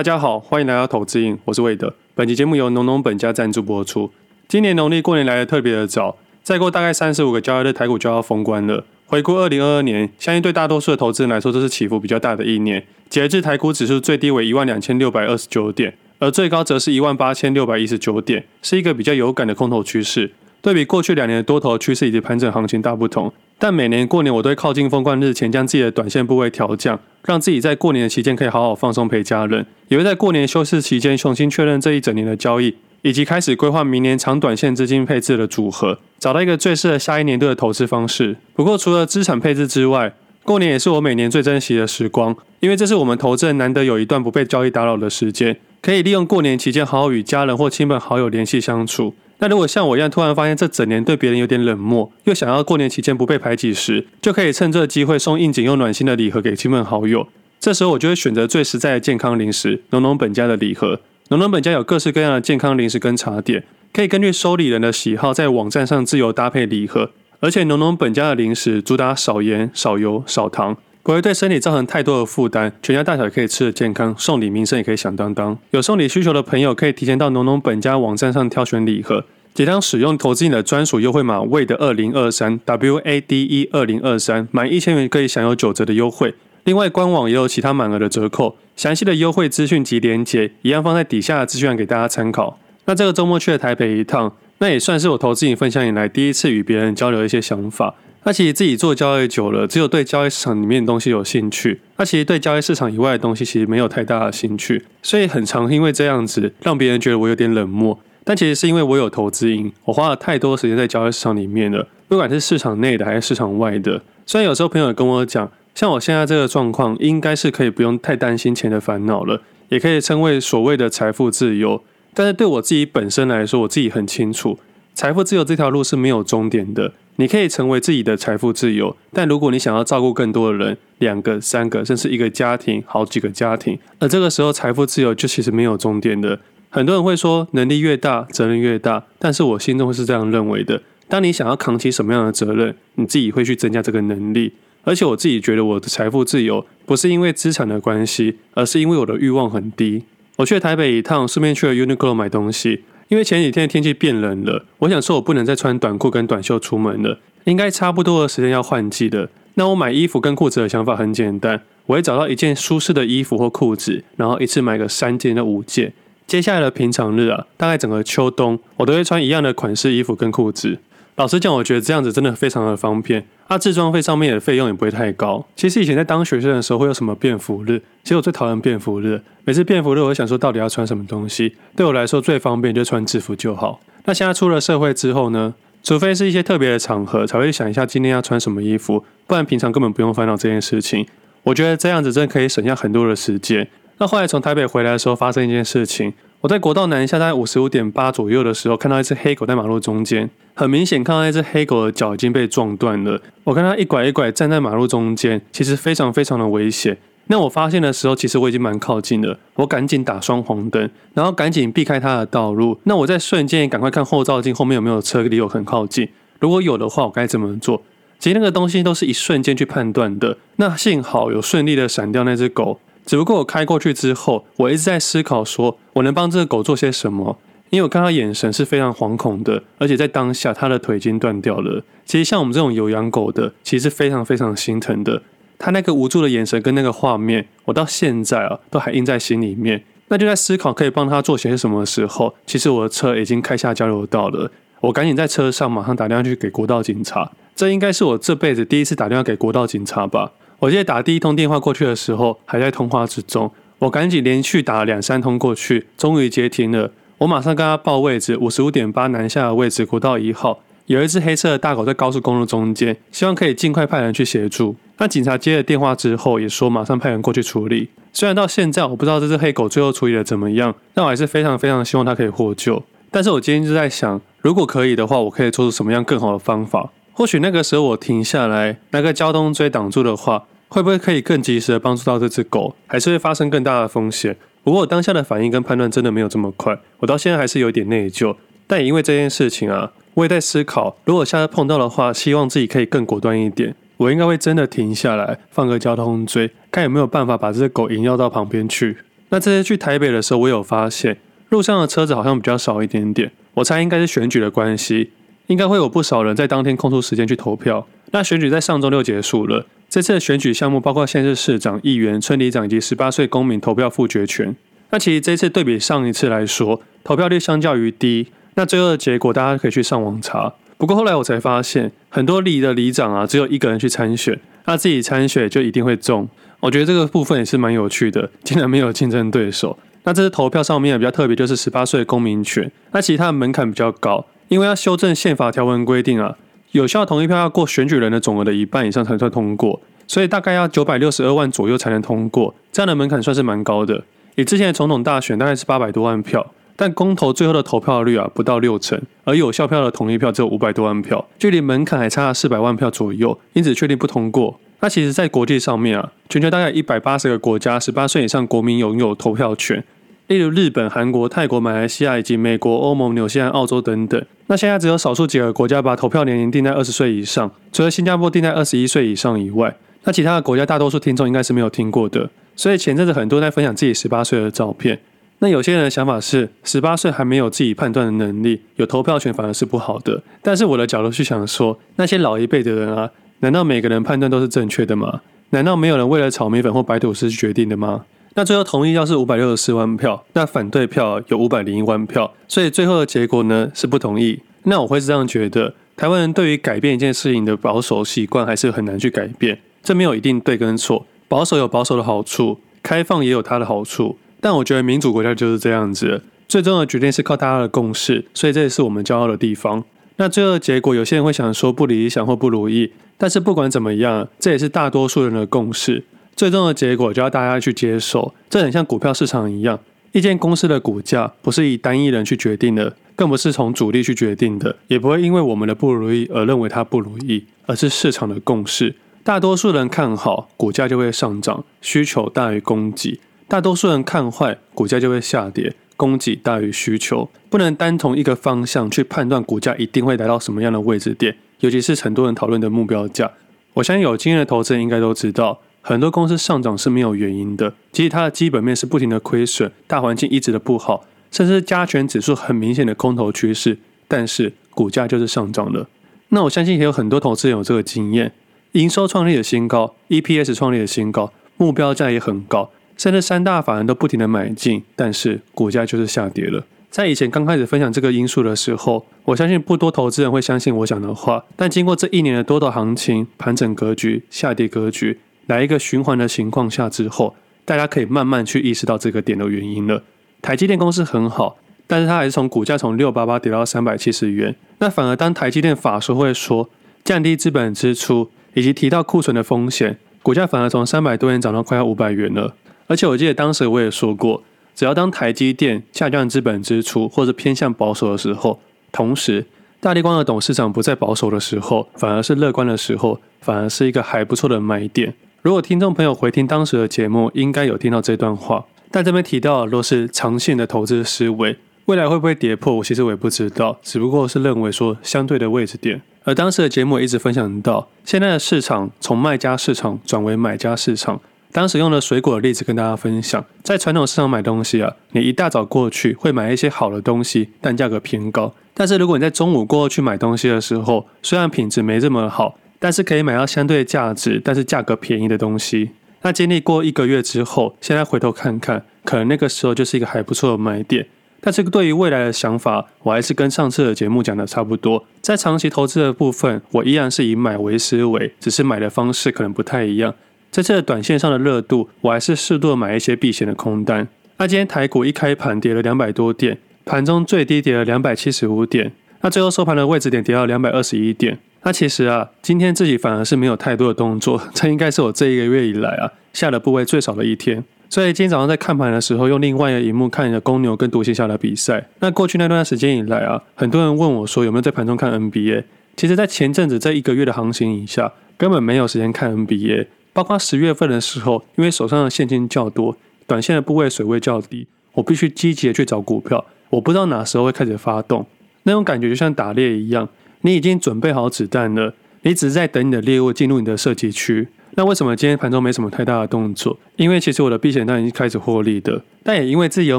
大家好，欢迎来到投资瘾，我是魏德。本期节目由农农本家赞助播出。今年农历过年来得特别的早，再过大概三十五个交易日，台股就要封关了。回顾二零二二年，相信对大多数的投资人来说，这是起伏比较大的一年。截至台股指数最低为一万两千六百二十九点，而最高则是一万八千六百一十九点，是一个比较有感的空头趋势。对比过去两年的多头趋势以及盘整行情大不同，但每年过年我都会靠近封关日前将自己的短线部位调降，让自己在过年的期间可以好好放松陪家人，也会在过年休市期间重新确认这一整年的交易，以及开始规划明年长短线资金配置的组合，找到一个最适合下一年度的投资方式。不过除了资产配置之外，过年也是我每年最珍惜的时光，因为这是我们投资人难得有一段不被交易打扰的时间，可以利用过年期间好好与家人或亲朋好友联系相处。那如果像我一样突然发现这整年对别人有点冷漠，又想要过年期间不被排挤时，就可以趁这个机会送应景又暖心的礼盒给亲朋好友。这时候我就会选择最实在的健康零食——浓浓本家的礼盒。浓浓本家有各式各样的健康零食跟茶点，可以根据收礼人的喜好在网站上自由搭配礼盒。而且浓浓本家的零食主打少盐、少油、少糖。不会对身体造成太多的负担，全家大小也可以吃得健康，送礼名声也可以响当当。有送礼需求的朋友可以提前到农农本家网站上挑选礼盒，即将使用投资你的专属优惠码 WADE 二零二三 W A D E 二零二三，满一千元可以享有九折的优惠。另外官网也有其他满额的折扣，详细的优惠资讯及连接一样放在底下的资讯栏给大家参考。那这个周末去了台北一趟，那也算是我投资瘾分享以来第一次与别人交流一些想法。那其实自己做交易久了，只有对交易市场里面的东西有兴趣。那其实对交易市场以外的东西，其实没有太大的兴趣。所以很常因为这样子，让别人觉得我有点冷漠。但其实是因为我有投资瘾，我花了太多时间在交易市场里面了，不管是市场内的还是市场外的。虽然有时候朋友跟我讲，像我现在这个状况，应该是可以不用太担心钱的烦恼了，也可以称为所谓的财富自由。但是对我自己本身来说，我自己很清楚，财富自由这条路是没有终点的。你可以成为自己的财富自由，但如果你想要照顾更多的人，两个、三个，甚至一个家庭、好几个家庭，而这个时候财富自由就其实没有终点的。很多人会说，能力越大，责任越大，但是我心中是这样认为的。当你想要扛起什么样的责任，你自己会去增加这个能力。而且我自己觉得，我的财富自由不是因为资产的关系，而是因为我的欲望很低。我去台北一趟，顺便去了 Uniqlo 买东西。因为前几天的天气变冷了，我想说我不能再穿短裤跟短袖出门了，应该差不多的时间要换季了。那我买衣服跟裤子的想法很简单，我会找到一件舒适的衣服或裤子，然后一次买个三件到五件。接下来的平常日啊，大概整个秋冬，我都会穿一样的款式衣服跟裤子。老实讲，我觉得这样子真的非常的方便。啊，置装费上面的费用也不会太高。其实以前在当学生的时候，会有什么便服日？其实我最讨厌便服日。每次便服日，我就想说到底要穿什么东西？对我来说最方便就穿制服就好。那现在出了社会之后呢？除非是一些特别的场合，才会想一下今天要穿什么衣服，不然平常根本不用烦恼这件事情。我觉得这样子真的可以省下很多的时间。那后来从台北回来的时候，发生一件事情。我在国道南下大概五十五点八左右的时候，看到一只黑狗在马路中间，很明显看到那只黑狗的脚已经被撞断了。我看它一拐一拐站在马路中间，其实非常非常的危险。那我发现的时候，其实我已经蛮靠近了，我赶紧打双黄灯，然后赶紧避开它的道路。那我在瞬间赶快看后照镜后面有没有车离我很靠近，如果有的话，我该怎么做？其实那个东西都是一瞬间去判断的。那幸好有顺利的闪掉那只狗。只不过我开过去之后，我一直在思考，说我能帮这个狗做些什么？因为我看它眼神是非常惶恐的，而且在当下它的腿已经断掉了。其实像我们这种有养狗的，其实是非常非常心疼的。它那个无助的眼神跟那个画面，我到现在啊都还印在心里面。那就在思考可以帮它做些什么的时候，其实我的车已经开下交流道了。我赶紧在车上马上打电话去给国道警察。这应该是我这辈子第一次打电话给国道警察吧。我记得打第一通电话过去的时候，还在通话之中。我赶紧连续打了两三通过去，终于接听了。我马上跟他报位置，五十五点八南下的位置，国道一号，有一只黑色的大狗在高速公路中间，希望可以尽快派人去协助。那警察接了电话之后，也说马上派人过去处理。虽然到现在我不知道这只黑狗最后处理的怎么样，但我还是非常非常希望它可以获救。但是我今天就在想，如果可以的话，我可以做出什么样更好的方法？或许那个时候我停下来，拿个交通锥挡住的话，会不会可以更及时的帮助到这只狗？还是会发生更大的风险？不过我当下的反应跟判断真的没有这么快，我到现在还是有点内疚。但也因为这件事情啊，我也在思考，如果下次碰到的话，希望自己可以更果断一点。我应该会真的停下来，放个交通锥，看有没有办法把这只狗引诱到旁边去。那这次去台北的时候，我有发现路上的车子好像比较少一点点。我猜应该是选举的关系，应该会有不少人在当天空出时间去投票。那选举在上周六结束了，这次的选举项目包括县市市长、议员、村里长以及十八岁公民投票复决权。那其实这次对比上一次来说，投票率相较于低。那最后的结果大家可以去上网查。不过后来我才发现，很多里的里长啊，只有一个人去参选，那自己参选就一定会中。我觉得这个部分也是蛮有趣的，竟然没有竞争对手。那这次投票上面比较特别，就是十八岁公民权。那其实它的门槛比较高，因为要修正宪法条文规定啊，有效同意票要过选举人的总额的一半以上才算通过，所以大概要九百六十二万左右才能通过。这样的门槛算是蛮高的。以之前的总统大选大概是八百多万票，但公投最后的投票率啊不到六成，而有效票的同意票只有五百多万票，距离门槛还差四百万票左右，因此确定不通过。那其实，在国际上面啊，全球大概一百八十个国家，十八岁以上国民拥有投票权，例如日本、韩国、泰国、马来西亚以及美国、欧盟、纽西兰、澳洲等等。那现在只有少数几个国家把投票年龄定在二十岁以上，除了新加坡定在二十一岁以上以外，那其他的国家大多数听众应该是没有听过的。所以前阵子很多在分享自己十八岁的照片。那有些人的想法是，十八岁还没有自己判断的能力，有投票权反而是不好的。但是我的角度去想说，那些老一辈的人啊。难道每个人判断都是正确的吗？难道没有人为了炒米粉或白吐司去决定的吗？那最后同意票是五百六十四万票，那反对票有五百零一万票，所以最后的结果呢是不同意。那我会是这样觉得，台湾人对于改变一件事情的保守习惯还是很难去改变，这没有一定对跟错，保守有保守的好处，开放也有它的好处。但我觉得民主国家就是这样子，最终的决定是靠大家的共识，所以这也是我们骄傲的地方。那最后的结果，有些人会想说不理想或不如意。但是不管怎么样，这也是大多数人的共识。最终的结果就要大家去接受。这很像股票市场一样，一间公司的股价不是以单一人去决定的，更不是从主力去决定的，也不会因为我们的不如意而认为它不如意，而是市场的共识。大多数人看好，股价就会上涨，需求大于供给；大多数人看坏，股价就会下跌，供给大于需求。不能单从一个方向去判断股价一定会来到什么样的位置点。尤其是很多人讨论的目标价，我相信有经验的投资人应该都知道，很多公司上涨是没有原因的。其实它的基本面是不停的亏损，大环境一直的不好，甚至加权指数很明显的空头趋势，但是股价就是上涨了。那我相信也有很多投资人有这个经验，营收创立的新高，EPS 创立的新高，目标价也很高，甚至三大法人都不停的买进，但是股价就是下跌了。在以前刚开始分享这个因素的时候，我相信不多投资人会相信我讲的话。但经过这一年的多头行情、盘整格局、下跌格局，来一个循环的情况下之后，大家可以慢慢去意识到这个点的原因了。台积电公司很好，但是它还是从股价从六八八跌到三百七十元。那反而当台积电法说会说降低资本支出，以及提到库存的风险，股价反而从三百多元涨到快要五百元了。而且我记得当时我也说过。只要当台积电下降资本支出或者偏向保守的时候，同时大立光的董事长不再保守的时候，反而是乐观的时候，反而是一个还不错的买点。如果听众朋友回听当时的节目，应该有听到这段话。但这边提到的都是长线的投资思维，未来会不会跌破，我其实我也不知道，只不过是认为说相对的位置点。而当时的节目一直分享到，现在的市场从卖家市场转为买家市场。当时用的水果的例子跟大家分享，在传统市场买东西啊，你一大早过去会买一些好的东西，但价格偏高。但是如果你在中午过后去买东西的时候，虽然品质没这么好，但是可以买到相对价值，但是价格便宜的东西。那经历过一个月之后，现在回头看看，可能那个时候就是一个还不错的买点。但是对于未来的想法，我还是跟上次的节目讲的差不多。在长期投资的部分，我依然是以买为思维，只是买的方式可能不太一样。在这短线上的热度，我还是适度的买一些避险的空单。那今天台股一开盘跌了两百多点，盘中最低跌了两百七十五点，那最后收盘的位置点跌到两百二十一点。那其实啊，今天自己反而是没有太多的动作，这应该是我这一个月以来啊下的部位最少的一天。所以今天早上在看盘的时候，用另外一个荧幕看着公牛跟独行侠的比赛。那过去那段时间以来啊，很多人问我说有没有在盘中看 NBA。其实，在前阵子这一个月的行情以下，根本没有时间看 NBA。包括十月份的时候，因为手上的现金较多，短线的部位水位较低，我必须积极的去找股票。我不知道哪时候会开始发动，那种感觉就像打猎一样，你已经准备好子弹了，你只是在等你的猎物进入你的射击区。那为什么今天盘中没什么太大的动作？因为其实我的避险单已经开始获利的，但也因为自己有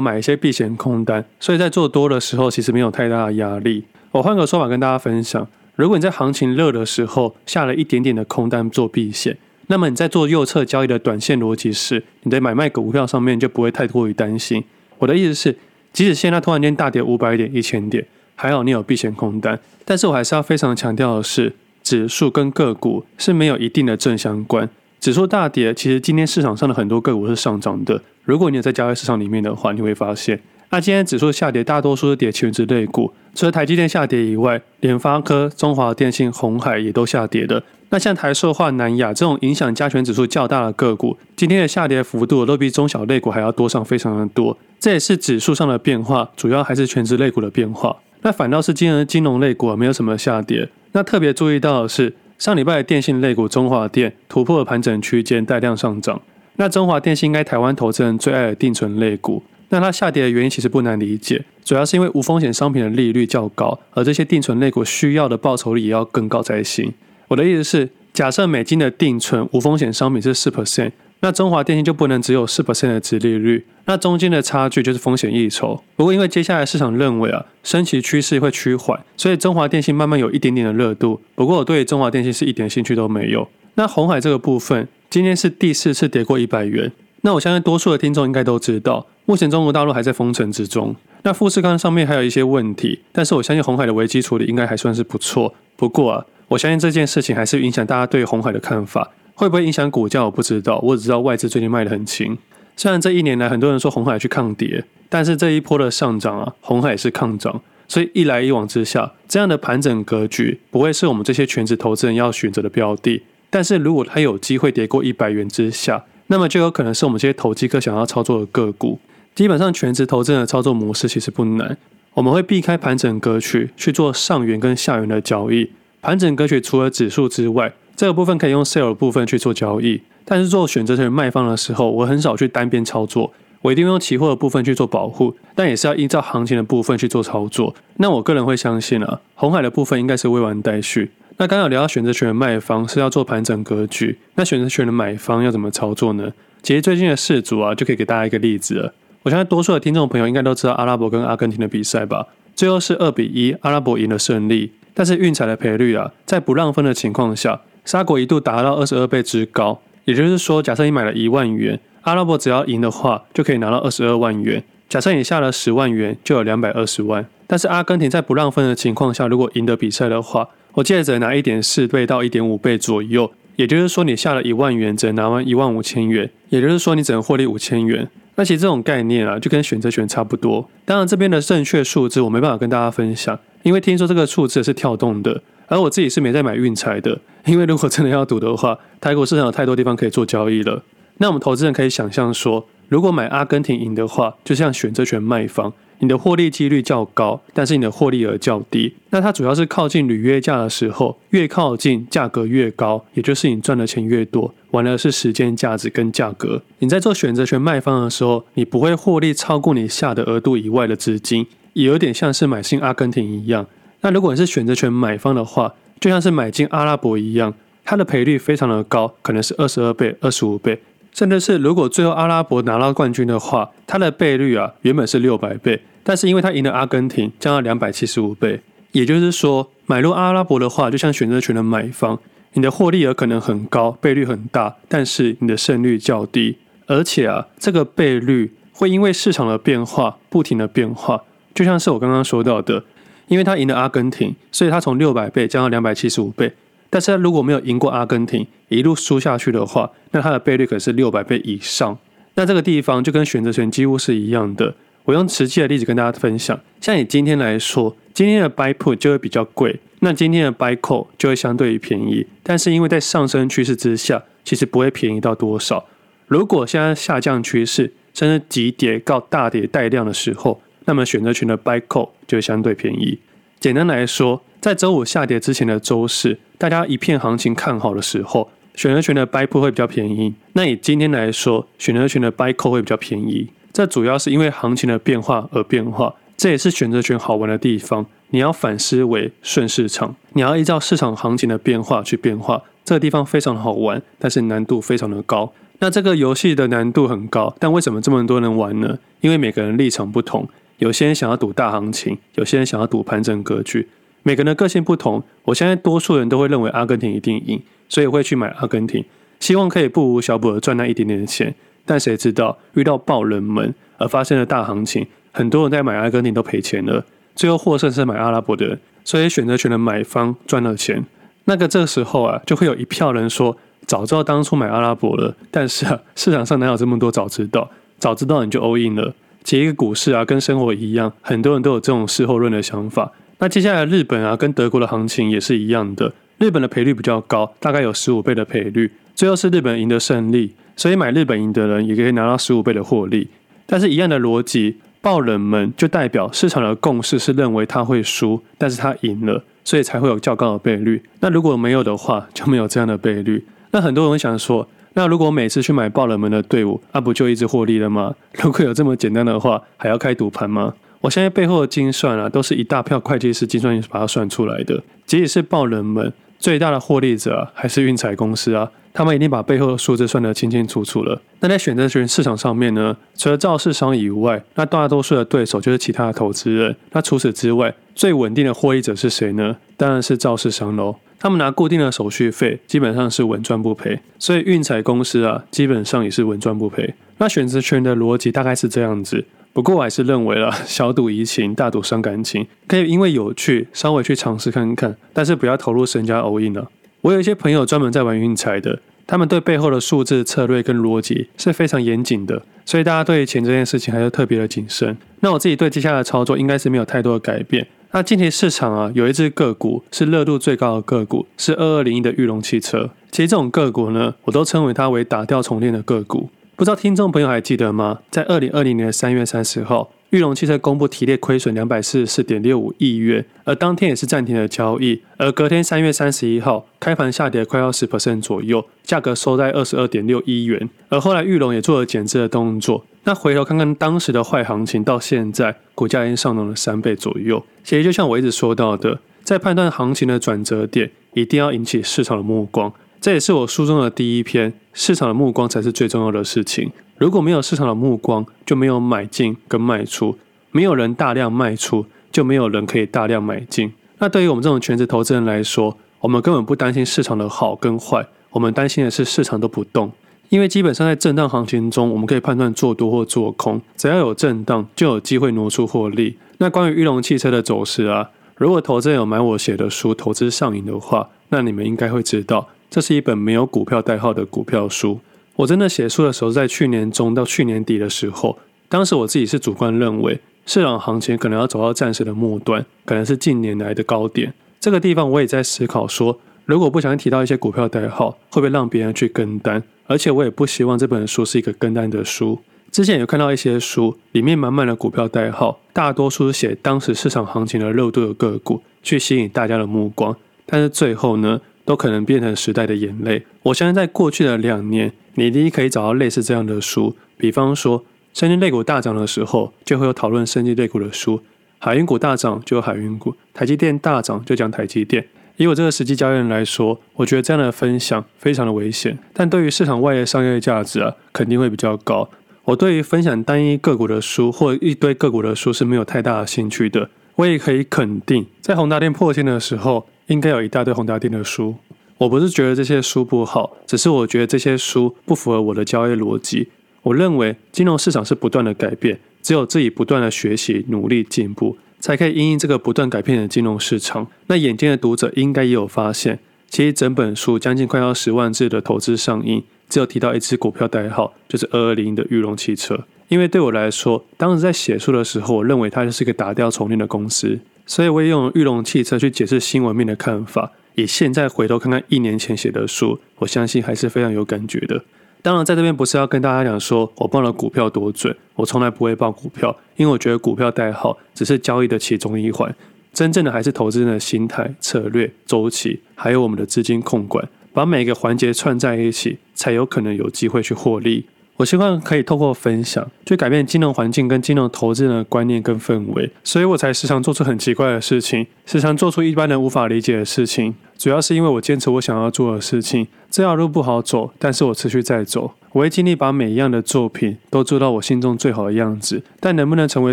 买一些避险空单，所以在做多的时候其实没有太大的压力。我换个说法跟大家分享：如果你在行情热的时候下了一点点的空单做避险，那么你在做右侧交易的短线逻辑是，你在买卖股票上面就不会太过于担心。我的意思是，即使现在突然间大跌五百点、一千点，还好你有避险空单，但是我还是要非常强调的是。指数跟个股是没有一定的正相关。指数大跌，其实今天市场上的很多个股是上涨的。如果你有在交易市场里面的话，你会发现，那今天指数下跌，大多数是跌全值类股，除了台积电下跌以外，联发科、中华电信、鸿海也都下跌的。那像台塑化、南亚这种影响加权指数较大的个股，今天的下跌幅度都比中小类股还要多上非常的多。这也是指数上的变化，主要还是全值类股的变化。那反倒是今日金融类股没有什么下跌。那特别注意到的是，上礼拜的电信类股中华电突破了盘整区间，带量上涨。那中华电信应该台湾投资人最爱的定存类股，那它下跌的原因其实不难理解，主要是因为无风险商品的利率较高，而这些定存类股需要的报酬率也要更高才行。我的意思是，假设美金的定存无风险商品是四 percent。那中华电信就不能只有四 percent 的殖利率，那中间的差距就是风险溢酬。不过因为接下来市场认为啊，升息趋势会趋缓，所以中华电信慢慢有一点点的热度。不过我对中华电信是一点兴趣都没有。那红海这个部分，今天是第四次跌过一百元。那我相信多数的听众应该都知道，目前中国大陆还在封城之中。那富士康上面还有一些问题，但是我相信红海的危机处理应该还算是不错。不过啊，我相信这件事情还是影响大家对红海的看法。会不会影响股价？我不知道，我只知道外资最近卖得很轻。虽然这一年来很多人说红海去抗跌，但是这一波的上涨啊，红海也是抗涨。所以一来一往之下，这样的盘整格局不会是我们这些全职投资人要选择的标的。但是如果它有机会跌过一百元之下，那么就有可能是我们这些投机客想要操作的个股。基本上全职投资人的操作模式其实不难，我们会避开盘整格局去做上缘跟下缘的交易。盘整格局除了指数之外，这个部分可以用 sell 的部分去做交易，但是做选择权卖方的时候，我很少去单边操作，我一定用期货的部分去做保护，但也是要依照行情的部分去做操作。那我个人会相信啊，红海的部分应该是未完待续。那刚刚聊到选择权的卖方是要做盘整格局，那选择权的买方要怎么操作呢？其实最近的世足啊，就可以给大家一个例子了。我相信多数的听众朋友应该都知道阿拉伯跟阿根廷的比赛吧？最后是二比一，阿拉伯赢了胜利，但是运彩的赔率啊，在不让分的情况下。沙果一度达到二十二倍之高，也就是说，假设你买了一万元，阿拉伯只要赢的话，就可以拿到二十二万元。假设你下了十万元，就有两百二十万。但是阿根廷在不让分的情况下，如果赢得比赛的话，我记得只能拿一点四倍到一点五倍左右。也就是说，你下了一万元，只能拿完一万五千元。也就是说，你只能获利五千元。那其实这种概念啊，就跟选择权差不多。当然，这边的正确数字我没办法跟大家分享，因为听说这个数字是跳动的。而我自己是没在买运彩的，因为如果真的要赌的话，台股市场有太多地方可以做交易了。那我们投资人可以想象说，如果买阿根廷赢的话，就像选择权卖方，你的获利几率较高，但是你的获利额较低。那它主要是靠近履约价的时候，越靠近价格越高，也就是你赚的钱越多。玩的是时间价值跟价格。你在做选择权卖方的时候，你不会获利超过你下的额度以外的资金，也有点像是买进阿根廷一样。那如果你是选择权买方的话，就像是买进阿拉伯一样，它的赔率非常的高，可能是二十二倍、二十五倍，甚至是如果最后阿拉伯拿到冠军的话，它的倍率啊原本是六百倍，但是因为它赢了阿根廷，降到两百七十五倍。也就是说，买入阿拉伯的话，就像选择权的买方，你的获利额可能很高，倍率很大，但是你的胜率较低，而且啊，这个倍率会因为市场的变化不停的变化，就像是我刚刚说到的。因为他赢了阿根廷，所以他从六百倍降到两百七十五倍。但是他如果没有赢过阿根廷，一路输下去的话，那他的倍率可是六百倍以上。那这个地方就跟选择权几乎是一样的。我用实际的例子跟大家分享，像以今天来说，今天的 buy put 就会比较贵，那今天的 buy call 就会相对于便宜。但是因为在上升趋势之下，其实不会便宜到多少。如果现在下降趋势，甚至急跌到大跌带量的时候，那么选择权的 buy call 就相对便宜。简单来说，在周五下跌之前的周四，大家一片行情看好的时候，选择权的 buy put 会比较便宜。那以今天来说，选择权的 buy call 会比较便宜。这主要是因为行情的变化而变化，这也是选择权好玩的地方。你要反思为顺市场，你要依照市场行情的变化去变化。这个地方非常好玩，但是难度非常的高。那这个游戏的难度很高，但为什么这么多人玩呢？因为每个人立场不同，有些人想要赌大行情，有些人想要赌盘整格局，每个人的个性不同。我相信多数人都会认为阿根廷一定赢，所以会去买阿根廷，希望可以不无小补的赚那一点点的钱。但谁知道遇到爆冷门而发生了大行情，很多人在买阿根廷都赔钱了，最后获胜是买阿拉伯的人，所以选择权的买方赚了钱。那个这时候啊，就会有一票人说，早知道当初买阿拉伯了。但是啊，市场上哪有这么多早知道？早知道你就 all in 了。结一个股市啊，跟生活一样，很多人都有这种事后论的想法。那接下来日本啊，跟德国的行情也是一样的。日本的赔率比较高，大概有十五倍的赔率，最后是日本赢得胜利，所以买日本赢的人也可以拿到十五倍的获利。但是，一样的逻辑，爆冷门就代表市场的共识是认为他会输，但是他赢了。所以才会有较高的倍率。那如果没有的话，就没有这样的倍率。那很多人想说，那如果每次去买爆冷门的队伍，那、不就一直获利了吗？如果有这么简单的话，还要开赌盘吗？我相信背后的精算啊，都是一大票会计师精算把它算出来的。即使是爆冷门，最大的获利者、啊、还是运彩公司啊。他们已经把背后的数字算得清清楚楚了。那在选择权市场上面呢，除了造市商以外，那大多数的对手就是其他的投资人。那除此之外，最稳定的获利者是谁呢？当然是造市商喽。他们拿固定的手续费，基本上是稳赚不赔。所以运彩公司啊，基本上也是稳赚不赔。那选择权的逻辑大概是这样子。不过我还是认为啦，小赌怡情，大赌伤感情。可以因为有趣，稍微去尝试看看，但是不要投入身家 all in 了。我有一些朋友专门在玩运彩的，他们对背后的数字策略跟逻辑是非常严谨的，所以大家对钱这件事情还是特别的谨慎。那我自己对接下来的操作应该是没有太多的改变。那近期市场啊，有一只个股是热度最高的个股，是二二零一的裕隆汽车。其实这种个股呢，我都称为它为打掉重练的个股。不知道听众朋友还记得吗？在二零二零年的三月三十号。裕隆汽车公布提列亏损两百四十四点六五亿元，而当天也是暂停了交易。而隔天三月三十一号开盘下跌快要十 percent 左右，价格收在二十二点六一元。而后来裕隆也做了减资的动作。那回头看看当时的坏行情，到现在股价已经上涨了三倍左右。其实就像我一直说到的，在判断行情的转折点，一定要引起市场的目光。这也是我书中的第一篇，市场的目光才是最重要的事情。如果没有市场的目光，就没有买进跟卖出；没有人大量卖出，就没有人可以大量买进。那对于我们这种全职投资人来说，我们根本不担心市场的好跟坏，我们担心的是市场都不动。因为基本上在震荡行情中，我们可以判断做多或做空，只要有震荡，就有机会挪出获利。那关于裕隆汽车的走势啊，如果投资人有买我写的书《投资上瘾》的话，那你们应该会知道，这是一本没有股票代号的股票书。我真的写书的时候，在去年中到去年底的时候，当时我自己是主观认为市场行情可能要走到暂时的末端，可能是近年来的高点。这个地方我也在思考说，如果不小心提到一些股票代号，会不会让别人去跟单？而且我也不希望这本书是一个跟单的书。之前有看到一些书，里面满满的股票代号，大多数写当时市场行情的热度的个股，去吸引大家的目光，但是最后呢，都可能变成时代的眼泪。我相信在过去的两年，你一定可以找到类似这样的书，比方说，生技类股大涨的时候，就会有讨论生技类股的书；海运股大涨就有海运股；台积电大涨就讲台积电。以我这个实际交易人来说，我觉得这样的分享非常的危险，但对于市场外的商业价值啊，肯定会比较高。我对于分享单一个股的书或一堆个股的书是没有太大的兴趣的。我也可以肯定，在宏达电破千的时候，应该有一大堆宏达电的书。我不是觉得这些书不好，只是我觉得这些书不符合我的交易逻辑。我认为金融市场是不断的改变，只有自己不断的学习、努力进步，才可以因应这个不断改变的金融市场。那眼尖的读者应该也有发现，其实整本书将近快要十万字的投资上映，只有提到一支股票代号，就是二二零的裕隆汽车。因为对我来说，当时在写书的时候，我认为它就是一个打掉重练的公司，所以我也用裕隆汽车去解释新闻面的看法。以现在回头看看一年前写的书，我相信还是非常有感觉的。当然，在这边不是要跟大家讲说我报了股票多准，我从来不会报股票，因为我觉得股票代号只是交易的其中一环，真正的还是投资人的心态、策略、周期，还有我们的资金控管，把每个环节串在一起，才有可能有机会去获利。我希望可以透过分享，去改变金融环境跟金融投资人的观念跟氛围，所以我才时常做出很奇怪的事情，时常做出一般人无法理解的事情。主要是因为我坚持我想要做的事情，这条路不好走，但是我持续在走。我会尽力把每一样的作品都做到我心中最好的样子，但能不能成为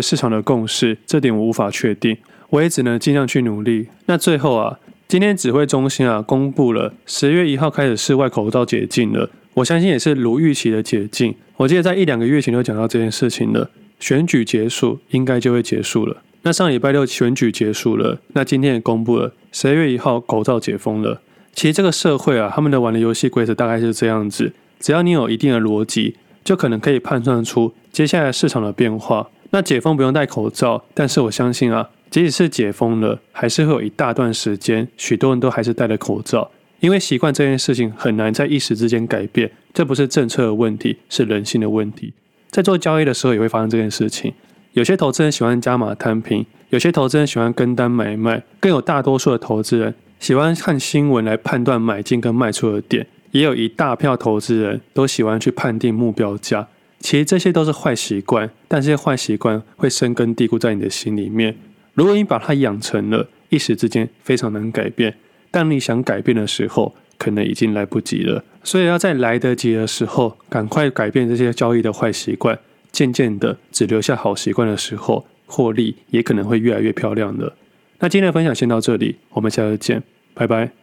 市场的共识，这点我无法确定。我也只能尽量去努力。那最后啊，今天指挥中心啊公布了十月一号开始室外口罩解禁了。我相信也是如预期的解禁。我记得在一两个月前就讲到这件事情了。选举结束，应该就会结束了。那上礼拜六选举结束了，那今天也公布了十二月一号口罩解封了。其实这个社会啊，他们的玩的游戏规则大概是这样子：只要你有一定的逻辑，就可能可以判断出接下来市场的变化。那解封不用戴口罩，但是我相信啊，即使是解封了，还是会有一大段时间，许多人都还是戴着口罩。因为习惯这件事情很难在一时之间改变，这不是政策的问题，是人性的问题。在做交易的时候也会发生这件事情。有些投资人喜欢加码摊平，有些投资人喜欢跟单买卖，更有大多数的投资人喜欢看新闻来判断买进跟卖出的点，也有一大票投资人都喜欢去判定目标价。其实这些都是坏习惯，但这些坏习惯会深根蒂固在你的心里面。如果你把它养成了，一时之间非常难改变。当你想改变的时候，可能已经来不及了。所以要在来得及的时候，赶快改变这些交易的坏习惯。渐渐的，只留下好习惯的时候，获利也可能会越来越漂亮了。那今天的分享先到这里，我们下次见，拜拜。